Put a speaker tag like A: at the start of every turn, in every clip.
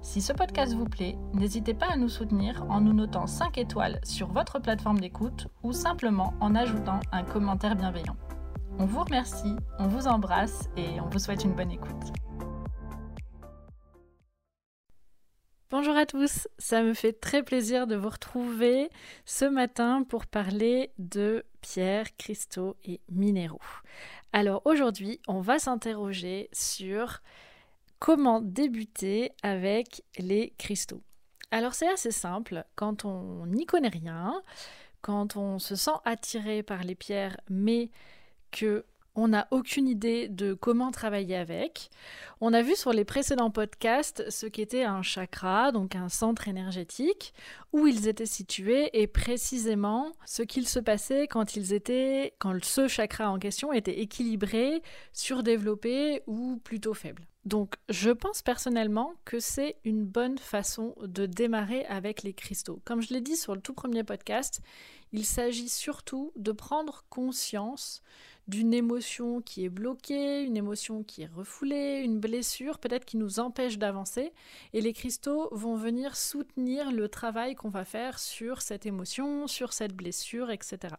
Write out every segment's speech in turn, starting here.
A: Si ce podcast vous plaît, n'hésitez pas à nous soutenir en nous notant 5 étoiles sur votre plateforme d'écoute ou simplement en ajoutant un commentaire bienveillant. On vous remercie, on vous embrasse et on vous souhaite une bonne écoute. Bonjour à tous, ça me fait très plaisir de vous retrouver ce matin pour parler de pierres, cristaux et minéraux. Alors aujourd'hui, on va s'interroger sur Comment débuter avec les cristaux Alors c'est assez simple, quand on n'y connaît rien, quand on se sent attiré par les pierres mais que on n'a aucune idée de comment travailler avec. On a vu sur les précédents podcasts ce qu'était un chakra, donc un centre énergétique, où ils étaient situés et précisément ce qu'il se passait quand ils étaient, quand ce chakra en question était équilibré, surdéveloppé ou plutôt faible. Donc je pense personnellement que c'est une bonne façon de démarrer avec les cristaux. Comme je l'ai dit sur le tout premier podcast, il s'agit surtout de prendre conscience d'une émotion qui est bloquée, une émotion qui est refoulée, une blessure peut-être qui nous empêche d'avancer. Et les cristaux vont venir soutenir le travail qu'on va faire sur cette émotion, sur cette blessure, etc.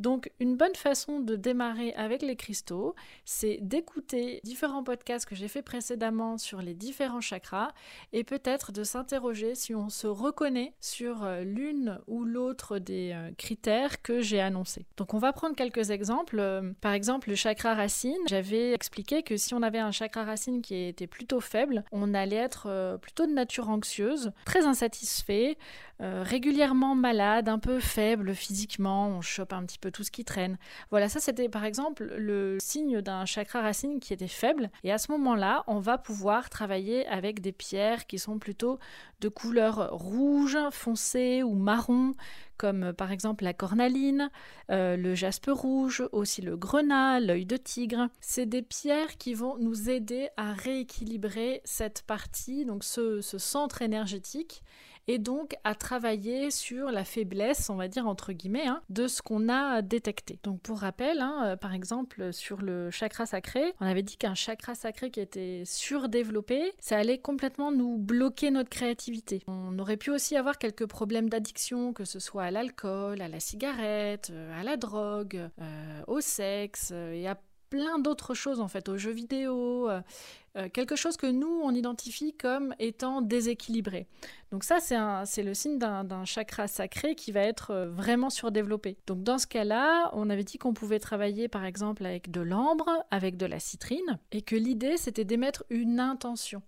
A: Donc une bonne façon de démarrer avec les cristaux, c'est d'écouter différents podcasts que j'ai fait précédemment sur les différents chakras et peut-être de s'interroger si on se reconnaît sur euh, l'une ou l'autre des euh, critères que j'ai annoncés. Donc on va prendre quelques exemples. Euh, par exemple, le chakra racine, j'avais expliqué que si on avait un chakra racine qui était plutôt faible, on allait être plutôt de nature anxieuse, très insatisfait, régulièrement malade, un peu faible physiquement, on chope un petit peu tout ce qui traîne. Voilà, ça c'était par exemple le signe d'un chakra racine qui était faible. Et à ce moment-là, on va pouvoir travailler avec des pierres qui sont plutôt de couleur rouge, foncé ou marron, comme par exemple la cornaline, euh, le jaspe rouge, aussi le grenat, l'œil de tigre. C'est des pierres qui vont nous aider à rééquilibrer cette partie, donc ce centre énergétique et donc à travailler sur la faiblesse, on va dire entre guillemets, hein, de ce qu'on a détecté. Donc pour rappel, hein, euh, par exemple sur le chakra sacré, on avait dit qu'un chakra sacré qui était surdéveloppé, ça allait complètement nous bloquer notre créativité. On aurait pu aussi avoir quelques problèmes d'addiction, que ce soit à l'alcool, à la cigarette, euh, à la drogue, euh, au sexe et à plein d'autres choses en fait, aux jeux vidéo, euh, euh, quelque chose que nous on identifie comme étant déséquilibré. Donc ça c'est le signe d'un chakra sacré qui va être euh, vraiment surdéveloppé. Donc dans ce cas-là, on avait dit qu'on pouvait travailler par exemple avec de l'ambre, avec de la citrine, et que l'idée c'était d'émettre une intention.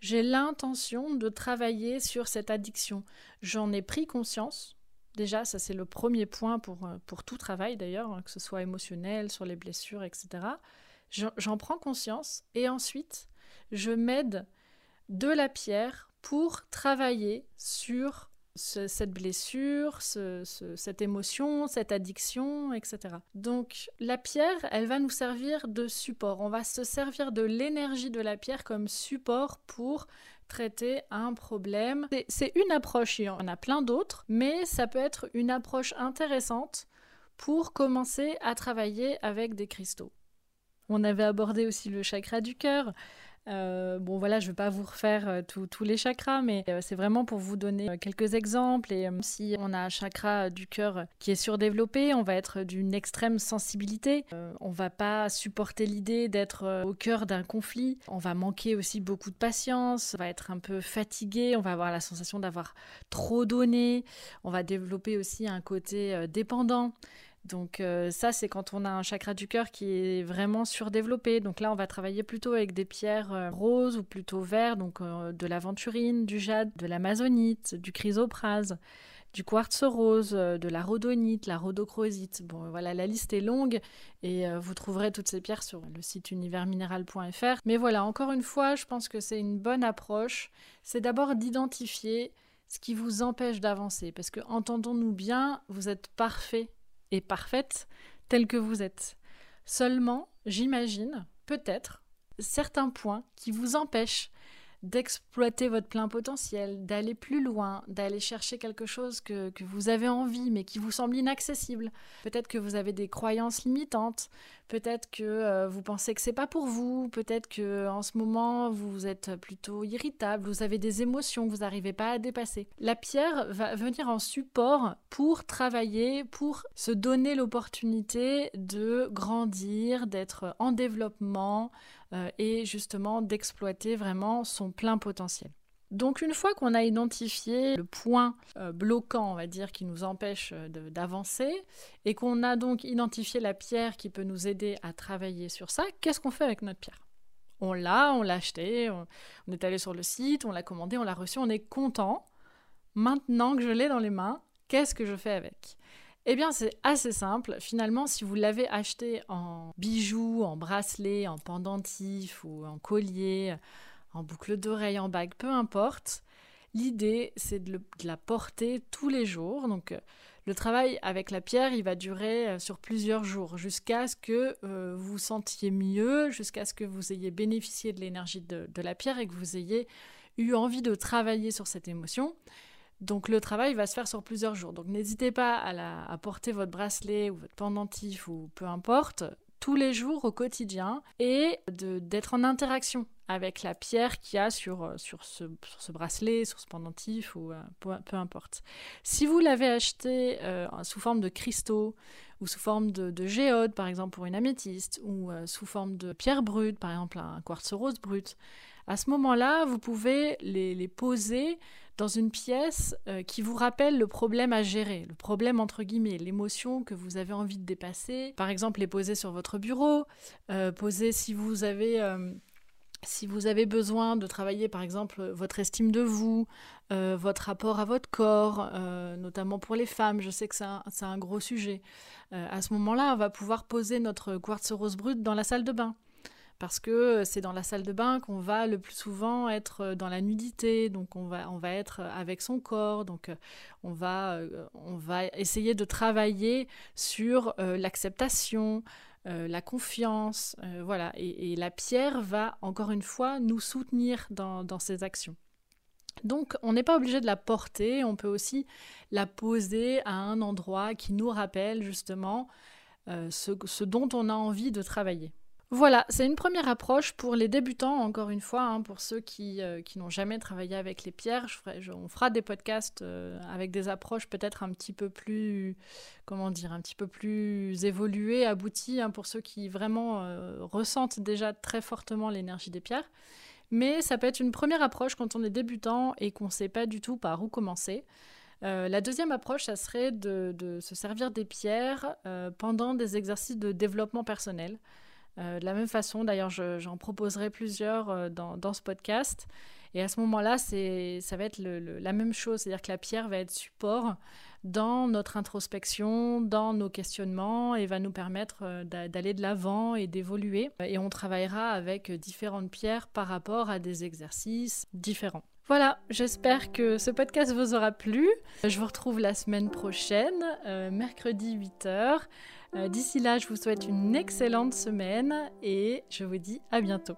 A: J'ai l'intention de travailler sur cette addiction. J'en ai pris conscience, Déjà, ça c'est le premier point pour, euh, pour tout travail d'ailleurs, hein, que ce soit émotionnel, sur les blessures, etc. J'en prends conscience et ensuite, je m'aide de la pierre pour travailler sur cette blessure, cette émotion, cette addiction, etc. Donc la pierre, elle va nous servir de support. On va se servir de l'énergie de la pierre comme support pour traiter un problème. C'est une approche, il y en a plein d'autres, mais ça peut être une approche intéressante pour commencer à travailler avec des cristaux. On avait abordé aussi le chakra du cœur. Euh, bon voilà, je ne vais pas vous refaire euh, tous les chakras, mais euh, c'est vraiment pour vous donner quelques exemples. Et si on a un chakra du cœur qui est surdéveloppé, on va être d'une extrême sensibilité. on va pas supporter l'idée d'être au cœur d'un conflit. On va manquer aussi beaucoup de patience. On va être un peu fatigué. On va avoir la sensation d'avoir trop donné. On va développer aussi un côté dépendant. Donc euh, ça, c'est quand on a un chakra du cœur qui est vraiment surdéveloppé. Donc là, on va travailler plutôt avec des pierres euh, roses ou plutôt vertes, donc euh, de l'aventurine, du jade, de l'amazonite, du chrysoprase, du quartz rose, de la rhodonite, la rhodochrosite. Bon, voilà, la liste est longue et vous trouverez toutes ces pierres sur le site universminéral.fr. Mais voilà, encore une fois, je pense que c'est une bonne approche. C'est d'abord d'identifier ce qui vous empêche d'avancer. Parce que, entendons-nous bien, vous êtes parfait et parfaite tel que vous êtes. Seulement, j'imagine, peut-être, certains points qui vous empêchent d'exploiter votre plein potentiel, d'aller plus loin, d'aller chercher quelque chose que, vous avez envie mais qui vous semble inaccessible. Peut-être que vous avez des croyances limitantes, peut-être que euh, vous pensez que c'est pas pour vous, peut-être que en ce moment vous êtes plutôt irritable, vous avez des émotions que vous n'arrivez pas à dépasser. La pierre va venir en support pour travailler, pour se donner l'opportunité de grandir, d'être en développement, euh, et justement d'exploiter vraiment son plein potentiel. Donc une fois qu'on a identifié le point euh, bloquant, on va dire, qui nous empêche euh, d'avancer, et qu'on a donc identifié la pierre qui peut nous aider à travailler sur ça, qu'est-ce qu'on fait avec notre pierre? On l'a, on l'a acheté, on, est allé sur le site, on l'a commandé, on l'a reçu, on est content. Maintenant que je l'ai dans les mains, qu'est-ce que je fais avec? Eh bien, c'est assez simple. Finalement, si vous l'avez acheté en bijoux, en bracelet, en pendentif ou en collier, en boucle d'oreille, en bague, peu importe, l'idée, c'est de, la porter tous les jours. Donc, euh, le travail avec la pierre, il va durer euh, sur plusieurs jours jusqu'à ce que euh, vous sentiez mieux, jusqu'à ce que vous ayez bénéficié de l'énergie de, la pierre et que vous ayez eu envie de travailler sur cette émotion. Donc le travail va se faire sur plusieurs jours. Donc n'hésitez pas à, porter votre bracelet ou votre pendentif ou peu importe tous les jours au quotidien et d'être en interaction avec la pierre qu'il y a sur, euh, sur, ce, bracelet, sur ce pendentif ou euh, peu, importe. Si vous l'avez acheté euh, sous forme de cristaux ou sous forme de, géode, par exemple pour une améthyste, ou sous forme de pierre brute, par exemple un quartz rose brut, à ce moment-là, vous pouvez les, les poser dans une pièce euh, qui vous rappelle le problème à gérer, le problème entre guillemets, l'émotion que vous avez envie de dépasser. Par exemple, les poser sur votre bureau, euh, poser si vous avez... Euh, si vous avez besoin de travailler par exemple votre estime de vous, votre rapport à votre corps, notamment pour les femmes, je sais que c'est un, un, gros sujet, à ce moment-là, on va pouvoir poser notre quartz rose brut dans la salle de bain parce que euh, c'est dans la salle de bain qu'on va le plus souvent être euh, dans la nudité, donc on va, on va être euh, avec son corps, donc on va, on va essayer de travailler sur l'acceptation, la confiance, voilà, et, la pierre va encore une fois nous soutenir dans, dans ces actions. Donc on n'est pas obligé de la porter, on peut aussi la poser à un endroit qui nous rappelle justement ce, ce dont on a envie de travailler. Voilà, c'est une première approche pour les débutants, encore une fois, hein, pour ceux qui, euh, qui n'ont jamais travaillé avec les pierres. on fera des podcasts euh, avec des approches peut-être un petit peu plus, comment dire, un petit peu plus évoluées, abouties, hein, pour ceux qui vraiment euh, ressentent déjà très fortement l'énergie des pierres. Mais ça peut être une première approche quand on est débutant et qu'on ne sait pas du tout par où commencer. la deuxième approche, ça serait de, de se servir des pierres pendant des exercices de développement personnel. Euh, de la même façon, d'ailleurs, j'en proposerai plusieurs euh, dans, ce podcast. Et à ce moment-là, ça va être la même chose, c'est-à-dire que la pierre va être support dans notre introspection, dans nos questionnements, et va nous permettre euh, d'aller de l'avant et d'évoluer. Et on travaillera avec différentes pierres par rapport à des exercices différents. Voilà, j'espère que ce podcast vous aura plu. Je vous retrouve la semaine prochaine, mercredi 8h. Euh, d'ici là, je vous souhaite une excellente semaine et je vous dis à bientôt.